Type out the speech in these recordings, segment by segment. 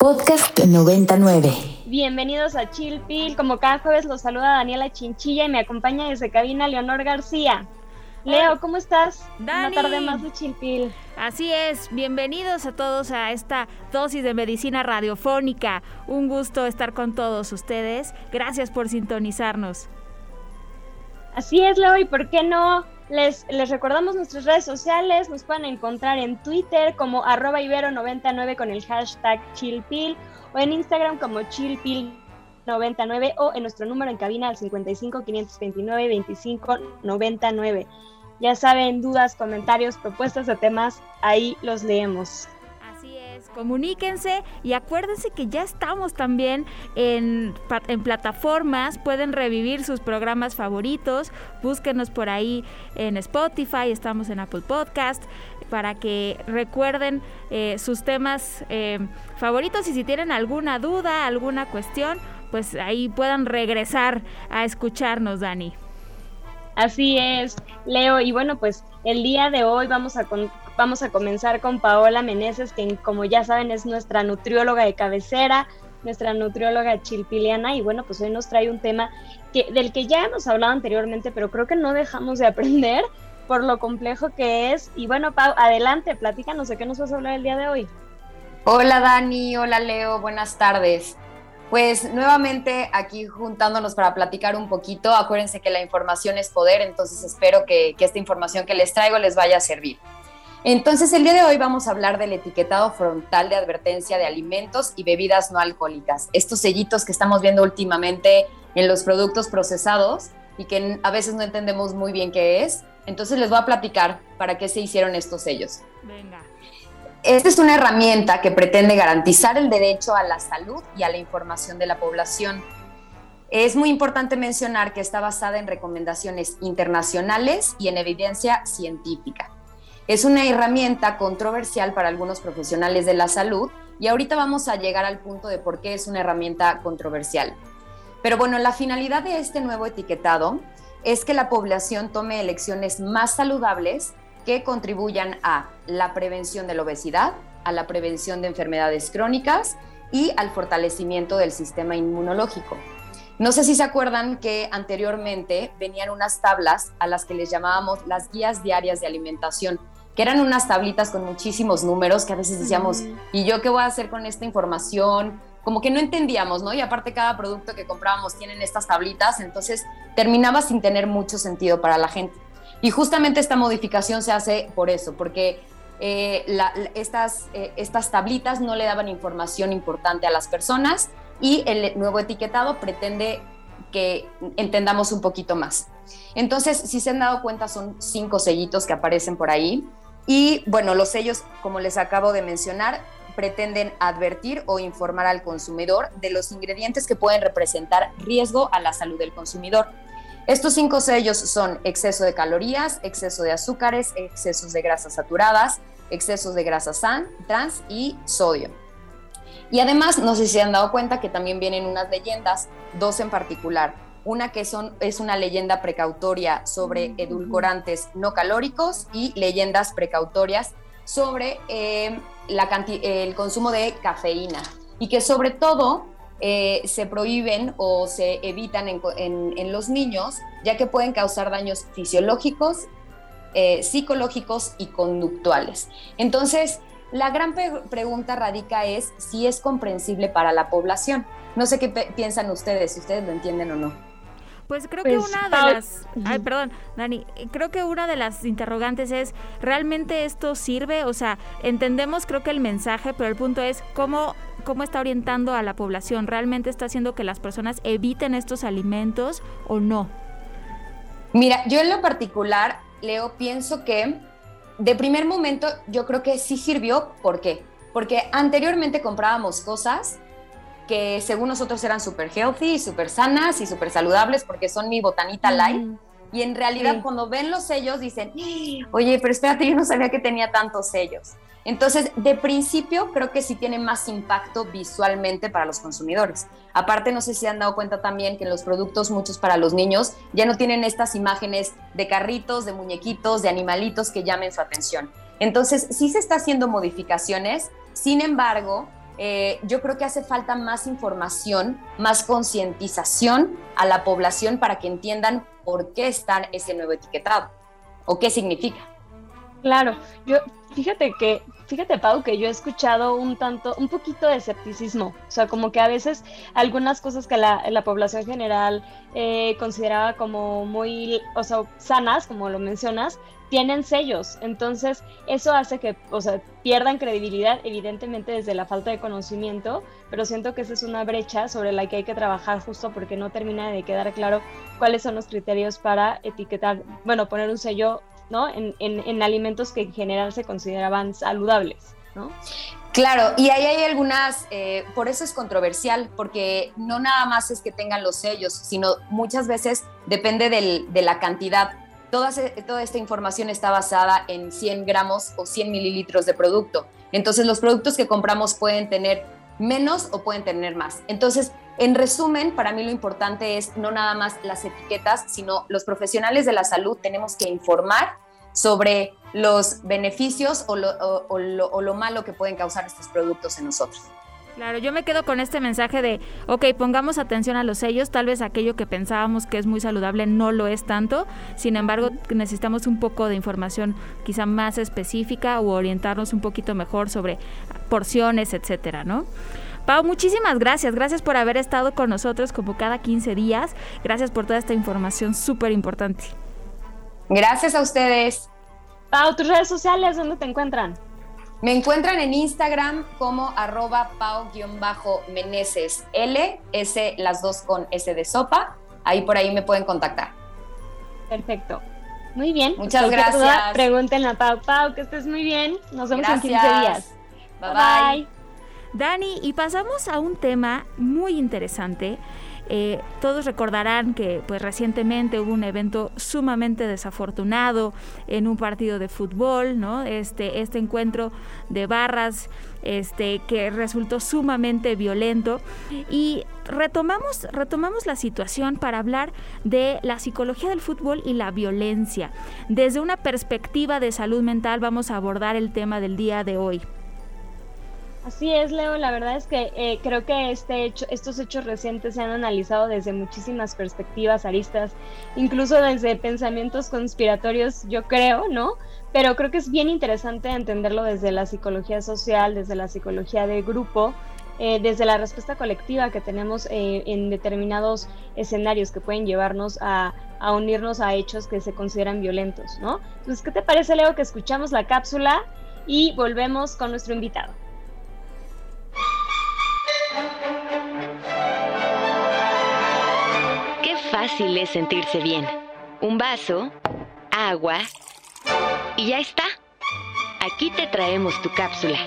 Podcast 99. Bienvenidos a Chill Pill. Como cada jueves los saluda Daniela Chinchilla y me acompaña desde cabina Leonor García. Leo, ¿cómo estás? Dani. Una tarde más de Chill Pill. Así es, bienvenidos a todos a esta dosis de medicina radiofónica. Un gusto estar con todos ustedes. Gracias por sintonizarnos. Así es, Leo, y por qué no les, les recordamos nuestras redes sociales, nos pueden encontrar en Twitter como arroba ibero99 con el hashtag chillpill o en Instagram como chillpill99 o en nuestro número en cabina al 55 529 25 99. Ya saben, dudas, comentarios, propuestas de temas, ahí los leemos. Comuníquense y acuérdense que ya estamos también en, en, plataformas, pueden revivir sus programas favoritos, búsquenos por ahí en Spotify, estamos en Apple Podcast, para que recuerden eh, sus temas eh, favoritos y si tienen alguna duda, alguna cuestión, pues ahí puedan regresar a escucharnos, Dani. Así es, Leo. Y bueno, pues el día de hoy vamos a, vamos a comenzar con Paola Meneses, que como ya saben es nuestra nutrióloga de cabecera, nuestra nutrióloga chilpiliana. Y bueno, pues hoy nos trae un tema que, del que ya hemos hablado anteriormente, pero creo que no dejamos de aprender por lo complejo que es. Y bueno, Pau, adelante, platícanos de qué nos vas a hablar el día de hoy. Hola Dani, hola Leo, buenas tardes. Pues nuevamente aquí juntándonos para platicar un poquito. Acuérdense que la información es poder, entonces espero que, esta información que les traigo les vaya a servir. Entonces el día de hoy vamos a hablar del etiquetado frontal de advertencia de alimentos y bebidas no alcohólicas. Estos sellitos que estamos viendo últimamente en los productos procesados y que a veces no entendemos muy bien qué es. Entonces les voy a platicar para qué se hicieron estos sellos. Venga. Esta es una herramienta que pretende garantizar el derecho a la salud y a la información de la población. Es muy importante mencionar que está basada en recomendaciones internacionales y en evidencia científica. Es una herramienta controversial para algunos profesionales de la salud y ahorita vamos a llegar al punto de por qué es una herramienta controversial. Pero bueno, la finalidad de este nuevo etiquetado es que la población tome elecciones más saludables que contribuyan a la prevención de la obesidad, a la prevención de enfermedades crónicas y al fortalecimiento del sistema inmunológico. No sé si se acuerdan que anteriormente venían unas tablas a las que les llamábamos las guías diarias de alimentación, que eran unas tablitas con muchísimos números que a veces decíamos, ¿y yo qué voy a hacer con esta información? Como que no entendíamos, ¿no? Y aparte cada producto que comprábamos tienen estas tablitas, entonces terminaba sin tener mucho sentido para la gente. Y justamente esta modificación se hace por eso, porque eh, la, estas, eh, estas tablitas no le daban información importante a las personas y el nuevo etiquetado pretende que entendamos un poquito más. Entonces, si se han dado cuenta, son cinco sellitos que aparecen por ahí. Y bueno, los sellos, como les acabo de mencionar, pretenden advertir o informar al consumidor de los ingredientes que pueden representar riesgo a la salud del consumidor. Estos cinco sellos son exceso de calorías, exceso de azúcares, excesos de grasas saturadas, excesos de grasas trans y sodio. Y además, no sé si se han dado cuenta que también vienen unas leyendas, dos en particular. Una que son, es una leyenda precautoria sobre edulcorantes no calóricos y leyendas precautorias sobre eh, la el consumo de cafeína. Y que sobre todo eh, se prohíben o se evitan en, en, en, los niños, ya que pueden causar daños fisiológicos, eh, psicológicos y conductuales. Entonces, la gran pregunta radica es si es comprensible para la población. No sé qué piensan ustedes, si ustedes lo entienden o no. Pues creo que una de las, ay, perdón, Dani, creo que una de las interrogantes es, ¿realmente esto sirve? O sea, entendemos creo que el mensaje, pero el punto es cómo cómo está orientando a la población, ¿realmente está haciendo que las personas eviten estos alimentos o no? Mira, yo en lo particular, Leo, pienso que de primer momento yo creo que sí sirvió, ¿por qué? Porque anteriormente comprábamos cosas que según nosotros eran súper healthy, súper sanas y súper saludables porque son mi botanita light. Y en realidad sí. cuando ven los sellos dicen, oye, pero espérate, yo no sabía que tenía tantos sellos. Entonces, de principio, creo que sí tiene más impacto visualmente para los consumidores. Aparte, no sé si han dado cuenta también que en los productos, muchos para los niños, ya no tienen estas imágenes de carritos, de muñequitos, de animalitos que llamen su atención. Entonces, sí se está haciendo modificaciones, sin embargo, eh, yo creo que hace falta más información, más concientización a la población para que entiendan por qué está ese nuevo etiquetado o qué significa. Claro, yo fíjate que, fíjate Pau, que yo he escuchado un tanto, un poquito de escepticismo, o sea, como que a veces algunas cosas que la, la población general eh, consideraba como muy, o sea, sanas, como lo mencionas, tienen sellos. Entonces, eso hace que, o sea, pierdan credibilidad, evidentemente desde la falta de conocimiento, pero siento que esa es una brecha sobre la que hay que trabajar justo porque no termina de quedar claro cuáles son los criterios para etiquetar, bueno, poner un sello, ¿no? En, en, alimentos que en general se consideraban saludables, ¿no? Claro, y ahí hay algunas, eh, por eso es controversial, porque no nada más es que tengan los sellos, sino muchas veces depende del, de la cantidad Toda, esta información está basada en 100 gramos o 100 mililitros de producto. Entonces los productos que compramos pueden tener menos o pueden tener más. Entonces, en resumen, para mí lo importante es no nada más las etiquetas, sino los profesionales de la salud tenemos que informar sobre los beneficios o lo, o lo malo que pueden causar estos productos en nosotros. Claro, yo me quedo con este mensaje de, ok, pongamos atención a los sellos, tal vez aquello que pensábamos que es muy saludable no lo es tanto, sin embargo necesitamos un poco de información quizá más específica o orientarnos un poquito mejor sobre porciones, etcétera, ¿no? Pau, muchísimas gracias. Gracias por haber estado con nosotros como cada 15 días. Gracias por toda esta información súper importante. Gracias a ustedes. Pau, tus redes sociales, ¿dónde te encuentran? Me encuentran en Instagram como arroba pau-meneses L, S, las dos con S de sopa. Ahí por ahí me pueden contactar. Perfecto. Muy bien. Muchas gracias. pregúntenle a Pau. Pau, que estés muy bien. Nos vemos en 15 días. bye. bye. Dani, y pasamos a un tema muy interesante eh, todos recordarán que pues recientemente hubo un evento sumamente desafortunado en un partido de fútbol, ¿no? Este, este encuentro de barras este, que resultó sumamente violento y retomamos, retomamos la situación para hablar de la psicología del fútbol y la violencia. Desde una perspectiva de salud mental vamos a abordar el tema del día de hoy. Así es, Leo. La verdad es que eh, creo que este hecho, estos hechos recientes se han analizado desde muchísimas perspectivas, aristas, incluso desde pensamientos conspiratorios, yo creo, ¿no? Pero creo que es bien interesante entenderlo desde la psicología social, desde la psicología de grupo, eh, desde la respuesta colectiva que tenemos eh, en determinados escenarios que pueden llevarnos a, a unirnos a hechos que se consideran violentos, ¿no? Entonces, ¿qué te parece, Leo, que escuchamos la cápsula y volvemos con nuestro invitado? Es sentirse bien. Un vaso, agua y ya está. Aquí te traemos tu cápsula.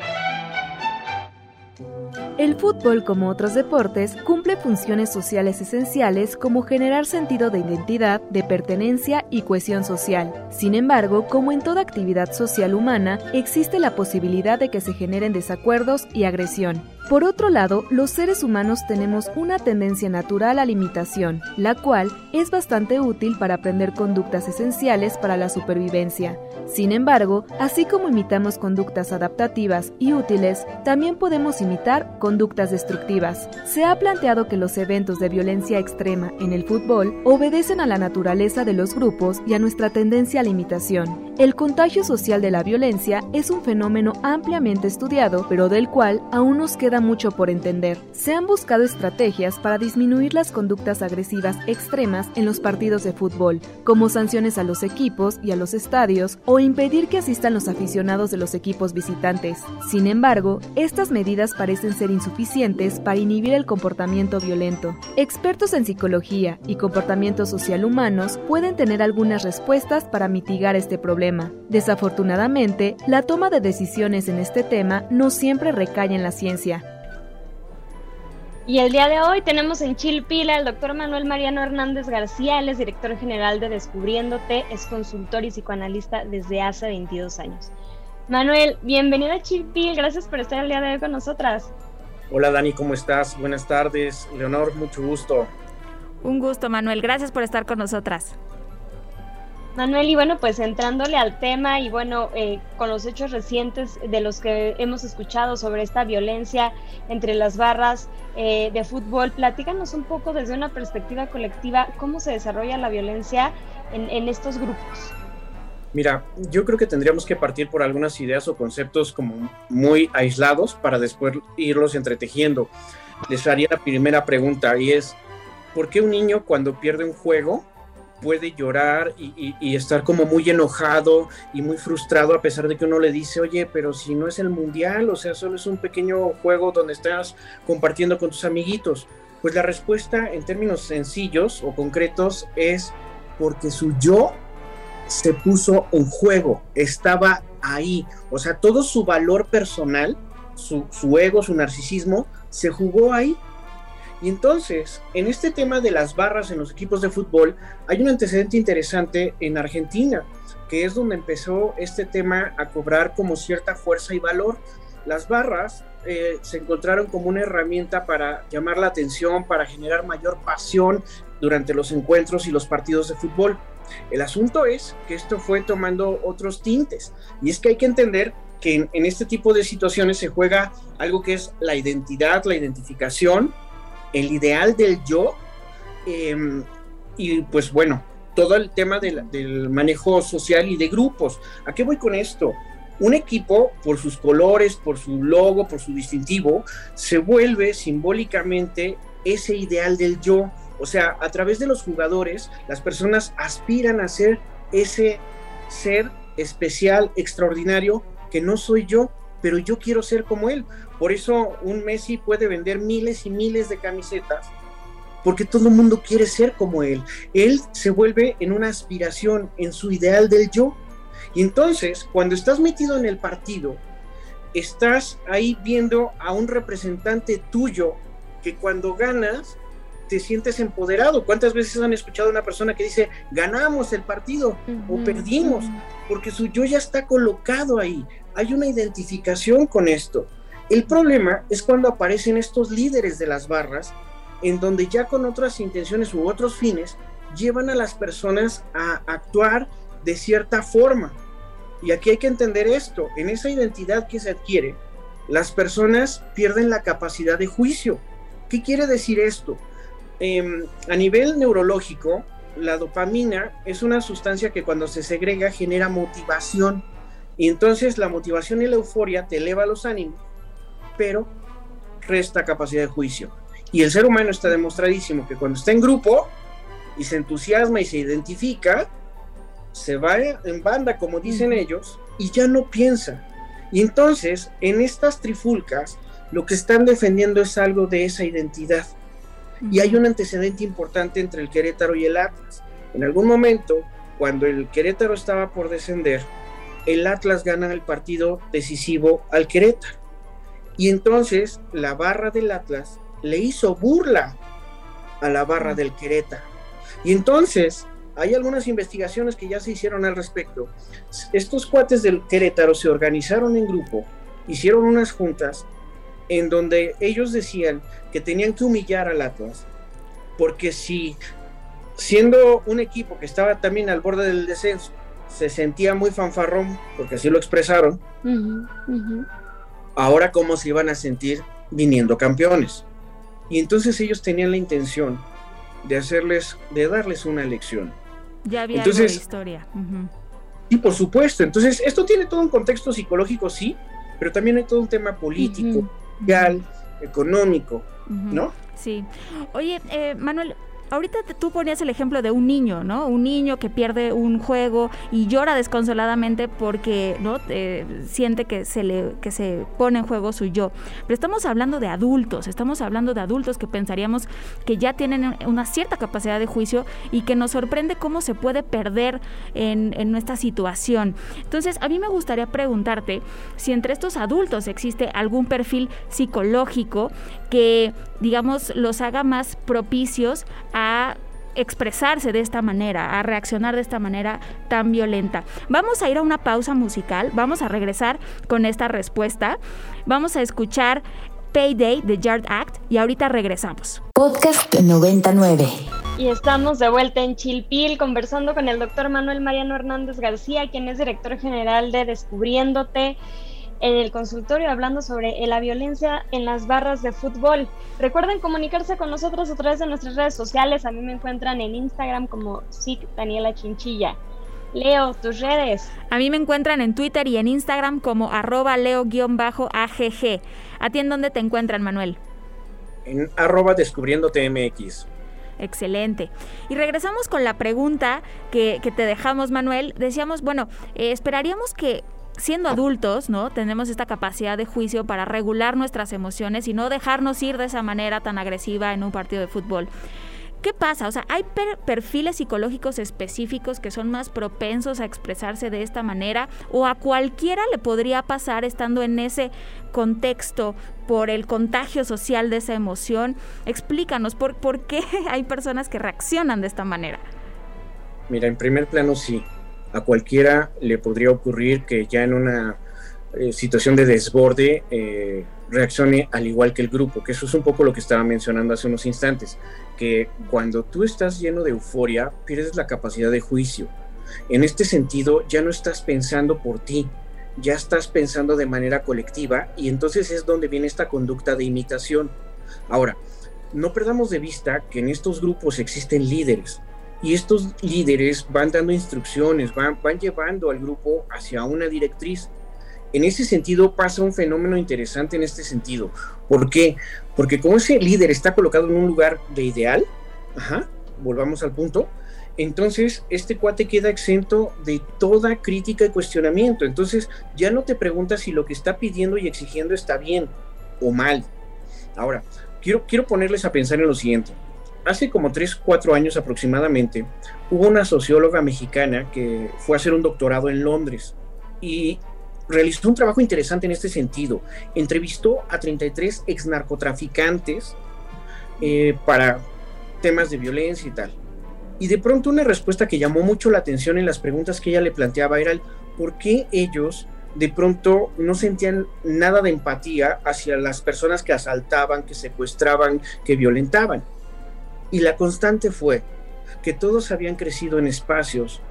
El fútbol, como otros deportes, cumple funciones sociales esenciales como generar sentido de identidad, de pertenencia y cohesión social. Sin embargo, como en toda actividad social humana, existe la posibilidad de que se generen desacuerdos y agresión. Por otro lado, los seres humanos tenemos una tendencia natural a limitación, la cual es bastante útil para aprender conductas esenciales para la supervivencia. Sin embargo, así como imitamos conductas adaptativas y útiles, también podemos imitar conductas destructivas. Se ha planteado que los eventos de violencia extrema en el fútbol obedecen a la naturaleza de los grupos y a nuestra tendencia a la imitación. El contagio social de la violencia es un fenómeno ampliamente estudiado, pero del cual aún nos queda mucho por entender. Se han buscado estrategias para disminuir las conductas agresivas extremas en los partidos de fútbol, como sanciones a los equipos y a los estadios o impedir que asistan los aficionados de los equipos visitantes. Sin embargo, estas medidas parecen ser insuficientes para inhibir el comportamiento violento. Expertos en psicología y comportamiento social humanos pueden tener algunas respuestas para mitigar este problema. Desafortunadamente, la toma de decisiones en este tema no siempre recae en la ciencia. Y el día de hoy tenemos en Chilpila al doctor Manuel Mariano Hernández García, él es director general de Descubriéndote, es consultor y psicoanalista desde hace 22 años. Manuel, bienvenido a Chilpil, gracias por estar el día de hoy con nosotras. Hola Dani, ¿cómo estás? Buenas tardes. Leonor, mucho gusto. Un gusto, Manuel, gracias por estar con nosotras. Manuel, y bueno, pues entrándole al tema y bueno, eh, con los hechos recientes de los que hemos escuchado sobre esta violencia entre las barras eh, de fútbol, platícanos un poco desde una perspectiva colectiva cómo se desarrolla la violencia en, en estos grupos. Mira, yo creo que tendríamos que partir por algunas ideas o conceptos como muy aislados para después irlos entretejiendo. Les haría la primera pregunta y es, ¿por qué un niño cuando pierde un juego puede llorar y, estar como muy enojado y muy frustrado a pesar de que uno le dice, oye, pero si no es el mundial, o sea, solo es un pequeño juego donde estás compartiendo con tus amiguitos. Pues la respuesta en términos sencillos o concretos es porque su yo se puso en juego, estaba ahí, o sea, todo su valor personal, su, su ego, su narcisismo, se jugó ahí y entonces, en este tema de las barras en los equipos de fútbol, hay un antecedente interesante en Argentina, que es donde empezó este tema a cobrar como cierta fuerza y valor. Las barras eh, se encontraron como una herramienta para llamar la atención, para generar mayor pasión durante los encuentros y los partidos de fútbol. El asunto es que esto fue tomando otros tintes y es que hay que entender que en, este tipo de situaciones se juega algo que es la identidad, la identificación, el ideal del yo em, y pues bueno, todo el tema del, manejo social y de grupos. ¿A qué voy con esto? Un equipo, por sus colores, por su logo, por su distintivo, se vuelve simbólicamente ese ideal del yo. O sea, a través de los jugadores, las personas aspiran a ser ese ser especial, extraordinario, que no soy yo, pero yo quiero ser como él. Por eso un Messi puede vender miles y miles de camisetas, porque todo el mundo quiere ser como él. Él se vuelve en una aspiración, en su ideal del yo. Y entonces, cuando estás metido en el partido, estás ahí viendo a un representante tuyo que cuando ganas te sientes empoderado. ¿Cuántas veces han escuchado a una persona que dice, ganamos el partido o perdimos? Porque su yo ya está colocado ahí. Hay una identificación con esto. El problema es cuando aparecen estos líderes de las barras, en donde ya con otras intenciones u otros fines, llevan a las personas a actuar de cierta forma. Y aquí hay que entender esto, en esa identidad que se adquiere, las personas pierden la capacidad de juicio. ¿Qué quiere decir esto? Em, a nivel neurológico, la dopamina es una sustancia que cuando se segrega genera motivación. Y entonces la motivación y la euforia te eleva los ánimos, pero resta capacidad de juicio. Y el ser humano está demostradísimo que cuando está en grupo y se entusiasma y se identifica, se va en banda, como dicen ellos, y ya no piensa. Y entonces, en estas trifulcas, lo que están defendiendo es algo de esa identidad. Y hay un antecedente importante entre el Querétaro y el Atlas. En algún momento, cuando el Querétaro estaba por descender, el Atlas gana el partido decisivo al Querétaro. Y entonces la barra del Atlas le hizo burla a la barra del Querétaro. Y entonces hay algunas investigaciones que ya se hicieron al respecto. Estos cuates del Querétaro se organizaron en grupo, hicieron unas juntas en donde ellos decían que tenían que humillar al Atlas, porque si siendo un equipo que estaba también al borde del descenso, se sentía muy fanfarrón, porque así lo expresaron, ahora cómo se iban a sentir viniendo campeones. Y entonces ellos tenían la intención de hacerles, de darles una lección. Ya había entonces, historia. Y por supuesto, entonces esto tiene todo un contexto psicológico, sí, pero también hay todo un tema político, económico, ¿no? Sí. Oye, eh, Manuel, ahorita tú ponías el ejemplo de un niño, ¿no? Un niño que pierde un juego y llora desconsoladamente porque, ¿no? siente que se le que se pone en juego su yo. Pero estamos hablando de adultos, estamos hablando de adultos que pensaríamos que ya tienen una cierta capacidad de juicio y que nos sorprende cómo se puede perder en, en nuestra situación. Entonces, a mí me gustaría preguntarte si entre estos adultos existe algún perfil psicológico que, digamos, los haga más propicios a a expresarse de esta manera, a reaccionar de esta manera tan violenta. Vamos a ir a una pausa musical, vamos a regresar con esta respuesta, vamos a escuchar Payday de Yard Act y ahorita regresamos. Podcast 99. Y estamos de vuelta en Chilpil conversando con el doctor Manuel Mariano Hernández García, quien es director general de Descubriéndote en el consultorio hablando sobre la violencia en las barras de fútbol. Recuerden comunicarse con nosotros a través de nuestras redes sociales. A mí me encuentran en Instagram como SIC Daniela Chinchilla. Leo, tus redes. A mí me encuentran en Twitter y en Instagram como arroba leo-agg. ¿A ti en dónde te encuentran, Manuel? En arroba descubriendo TMX. Excelente. Y regresamos con la pregunta que, te dejamos, Manuel. Decíamos, bueno, eh, esperaríamos que siendo adultos, ¿no? Tenemos esta capacidad de juicio para regular nuestras emociones y no dejarnos ir de esa manera tan agresiva en un partido de fútbol. ¿Qué pasa? O sea, ¿hay perfiles psicológicos específicos que son más propensos a expresarse de esta manera? ¿O a cualquiera le podría pasar estando en ese contexto por el contagio social de esa emoción? Explícanos, ¿por, por qué hay personas que reaccionan de esta manera? Mira, en primer plano sí. A cualquiera le podría ocurrir que ya en una eh, situación de desborde eh, reaccione al igual que el grupo, que eso es un poco lo que estaba mencionando hace unos instantes, que cuando tú estás lleno de euforia, pierdes la capacidad de juicio. En este sentido, ya no estás pensando por ti, ya estás pensando de manera colectiva y entonces es donde viene esta conducta de imitación. Ahora, no perdamos de vista que en estos grupos existen líderes y estos líderes van dando instrucciones, van, van llevando al grupo hacia una directriz en ese sentido pasa un fenómeno interesante en este sentido. ¿Por qué? Porque como ese líder está colocado en un lugar de ideal, ajá, volvamos al punto, entonces este cuate queda exento de toda crítica y cuestionamiento. Entonces ya no te preguntas si lo que está pidiendo y exigiendo está bien o mal. Ahora, quiero, quiero ponerles a pensar en lo siguiente. Hace como 3, 4 años aproximadamente, hubo una socióloga mexicana que fue a hacer un doctorado en Londres y realizó un trabajo interesante en este sentido. Entrevistó a 33 ex narcotraficantes eh, para temas de violencia y tal. Y de pronto una respuesta que llamó mucho la atención en las preguntas que ella le planteaba era el por qué ellos de pronto no sentían nada de empatía hacia las personas que asaltaban, que secuestraban, que violentaban. Y la constante fue que todos habían crecido en espacios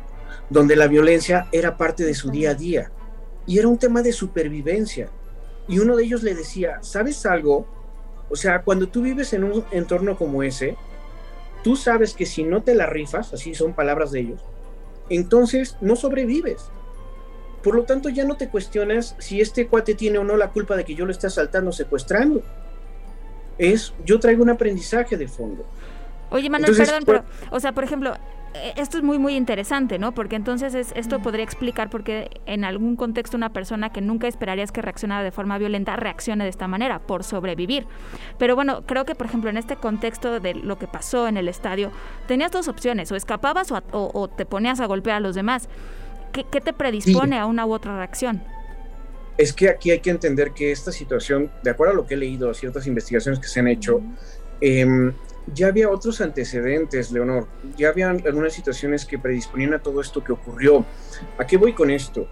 donde la violencia era parte de su día a día y era un tema de supervivencia. Y uno de ellos le decía, ¿sabes algo? O sea, cuando tú vives en un entorno como ese, tú sabes que si no te la rifas, así son palabras de ellos, entonces no sobrevives. Por lo tanto, ya no te cuestionas si este cuate tiene o no la culpa de que yo lo esté asaltando, secuestrando. Es, yo traigo un aprendizaje de fondo. Oye, Manuel, perdón, pero, o sea, por ejemplo, eh, esto es muy muy interesante, ¿no? Porque entonces esto podría explicar por qué en algún contexto una persona que nunca esperarías que reaccionara de forma violenta reaccione de esta manera, por sobrevivir. Pero bueno, creo que por ejemplo en este contexto de lo que pasó en el estadio, tenías dos opciones, o escapabas o, te ponías a golpear a los demás. ¿Qué, te predispone a una u otra reacción? Es que aquí hay que entender que esta situación, de acuerdo a lo que he leído, a ciertas investigaciones que se han hecho, ya había otros antecedentes, Leonor, ya había algunas situaciones que predisponían a todo esto que ocurrió. ¿A qué voy con esto?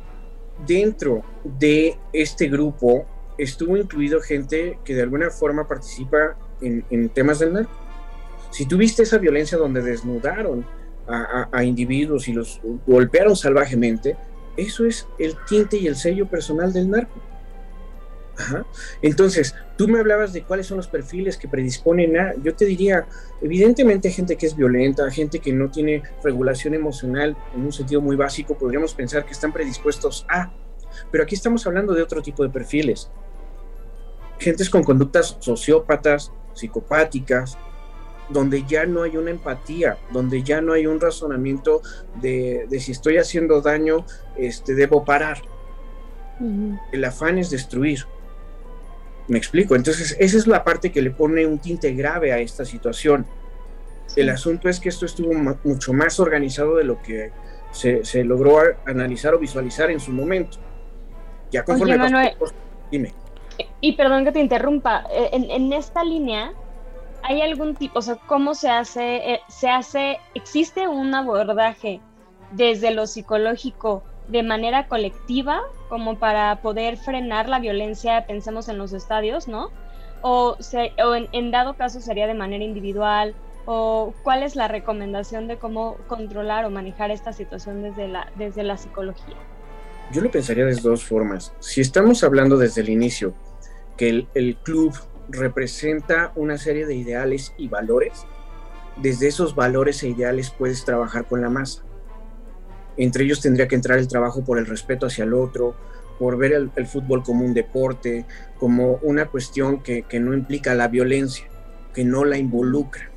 Dentro de este grupo estuvo incluido gente que de alguna forma participa en, temas del narco. Si tuviste esa violencia donde desnudaron a, individuos y los golpearon salvajemente, eso es el tinte y el sello personal del narco. Entonces, tú me hablabas de cuáles son los perfiles que predisponen a, yo te diría, evidentemente gente que es violenta, gente que no tiene regulación emocional en un sentido muy básico, podríamos pensar que están predispuestos a, pero aquí estamos hablando de otro tipo de perfiles. Gentes con conductas sociópatas, psicopáticas, donde ya no hay una empatía, donde ya no hay un razonamiento de, si estoy haciendo daño, este, debo parar. El afán es destruir. Me explico. Entonces, esa es la parte que le pone un tinte grave a esta situación. El asunto es que esto estuvo mucho más organizado de lo que se, logró analizar o visualizar en su momento. Ya conforme Manuel, dime. Y perdón que te interrumpa, eh, en, esta línea hay algún tipo, o sea, ¿cómo se hace, eh, se hace, existe un abordaje desde lo psicológico de manera colectiva como para poder frenar la violencia, pensemos en los estadios, ¿no? O, en, dado caso sería de manera individual o cuál es la recomendación de cómo controlar o manejar esta situación desde la, desde la psicología? Yo lo pensaría de dos formas. Si estamos hablando desde el inicio que el, el club representa una serie de ideales y valores, desde esos valores e ideales puedes trabajar con la masa. Entre ellos tendría que entrar el trabajo por el respeto hacia el otro, por ver el, fútbol como un deporte, como una cuestión que, no implica la violencia, que no la involucra.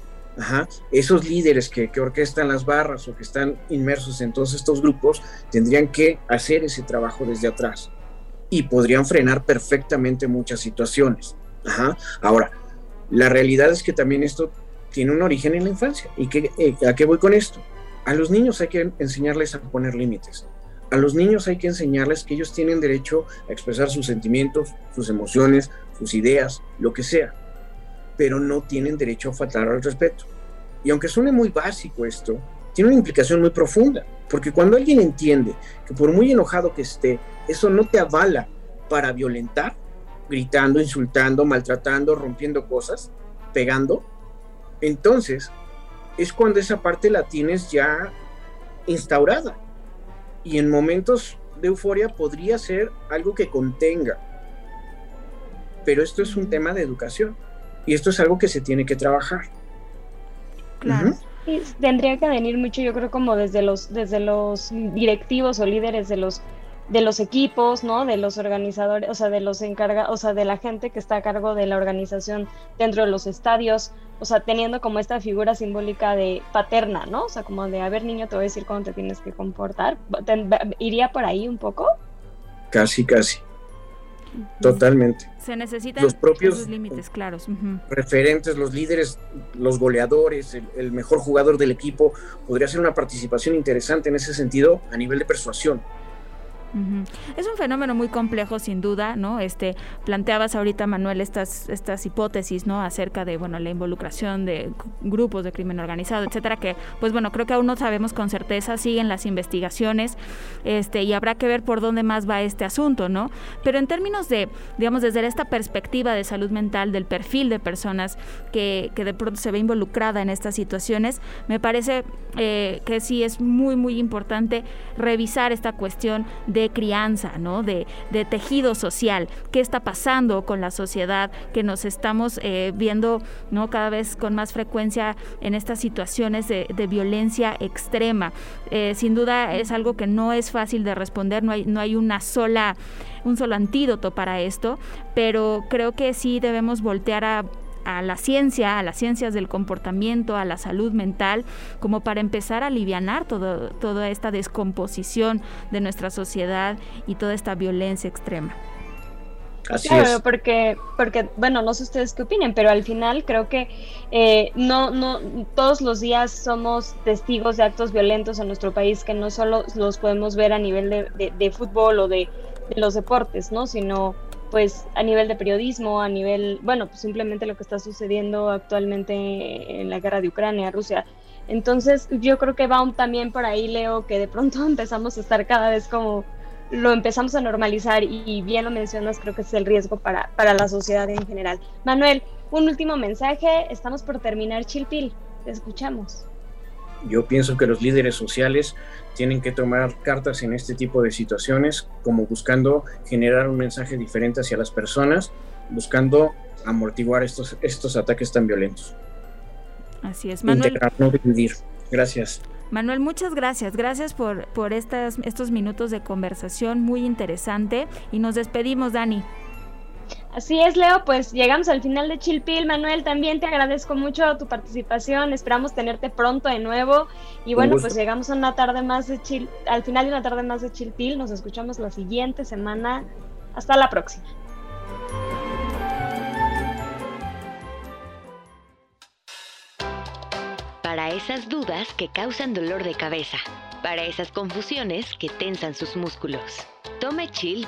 Esos líderes que, que, orquestan las barras o que están inmersos en todos estos grupos tendrían que hacer ese trabajo desde atrás y podrían frenar perfectamente muchas situaciones. Ahora, la realidad es que también esto tiene un origen en la infancia. ¿Y que, eh, a qué voy con esto? A los niños hay que enseñarles a poner límites. A los niños hay que enseñarles que ellos tienen derecho a expresar sus sentimientos, sus emociones, sus ideas, lo que sea, pero no tienen derecho a faltar al respeto. Y aunque suene muy básico esto, tiene una implicación muy profunda, porque cuando alguien entiende que por muy enojado que esté, eso no te avala para violentar, gritando, insultando, maltratando, rompiendo cosas, pegando, entonces es cuando esa parte la tienes ya instaurada. Y en momentos de euforia podría ser algo que contenga. Pero esto es un tema de educación. Y esto es algo que se tiene que trabajar. Claro. tendría que venir mucho, yo creo, como desde los, desde los directivos o líderes de los de los equipos, ¿no? De los organizadores, o sea, de los encargados, o sea, de la gente que está a cargo de la organización dentro de los estadios, o sea, teniendo como esta figura simbólica de paterna, ¿no? O sea, como de, a ver, niño, te voy a decir cómo te tienes que comportar. ¿Iría por ahí un poco? Casi, casi. Totalmente. Se necesitan los propios límites claros. Referentes, los líderes, los goleadores, el, mejor jugador del equipo, podría ser una participación interesante en ese sentido a nivel de persuasión. Es un fenómeno muy complejo, sin duda, ¿no? Este, planteabas ahorita, Manuel, estas, estas hipótesis, ¿no? Acerca de, bueno, la involucración de grupos de crimen organizado, etcétera, que, pues bueno, creo que aún no sabemos con certeza, siguen las investigaciones, este, y habrá que ver por dónde más va este asunto, ¿no? Pero en términos de, digamos, desde esta perspectiva de salud mental, del perfil de personas que, que de pronto se ve involucrada en estas situaciones, me parece eh, que sí es muy, muy importante revisar esta cuestión de de crianza, ¿no? De, tejido social, qué está pasando con la sociedad, que nos estamos eh, viendo ¿no? cada vez con más frecuencia en estas situaciones de, violencia extrema. Eh, sin duda es algo que no es fácil de responder, no hay, no hay una sola, un solo antídoto para esto, pero creo que sí debemos voltear a a la ciencia, a las ciencias del comportamiento, a la salud mental, como para empezar a aliviar todo, toda esta descomposición de nuestra sociedad y toda esta violencia extrema. Así claro, porque, porque, bueno, no sé ustedes qué opinen, pero al final creo que eh, no, no, todos los días somos testigos de actos violentos en nuestro país que no solo los podemos ver a nivel de, fútbol o de, de, los deportes, ¿no? Sino pues a nivel de periodismo, a nivel, bueno, pues simplemente lo que está sucediendo actualmente en la guerra de Ucrania, Rusia. Entonces yo creo que va también por ahí, Leo, que de pronto empezamos a estar cada vez como lo empezamos a normalizar y bien lo mencionas, creo que es el riesgo para, para la sociedad en general. Manuel, un último mensaje, estamos por terminar Chilpil, te escuchamos. Yo pienso que los líderes sociales tienen que tomar cartas en este tipo de situaciones, como buscando generar un mensaje diferente hacia las personas, buscando amortiguar estos, estos ataques tan violentos. Así es, Manuel. Integrar, no dividir. Gracias. Manuel, muchas gracias. Gracias por, por estas, estos minutos de conversación muy interesante. Y nos despedimos, Dani. Así es, Leo, pues llegamos al final de Chilpil. Manuel, también te agradezco mucho tu participación. Esperamos tenerte pronto de nuevo. Y bueno, pues llegamos a una tarde más de Chil, al final de una tarde más de Chilpil. Nos escuchamos la siguiente semana. Hasta la próxima. Para esas dudas que causan dolor de cabeza, para esas confusiones que tensan sus músculos, tome Chill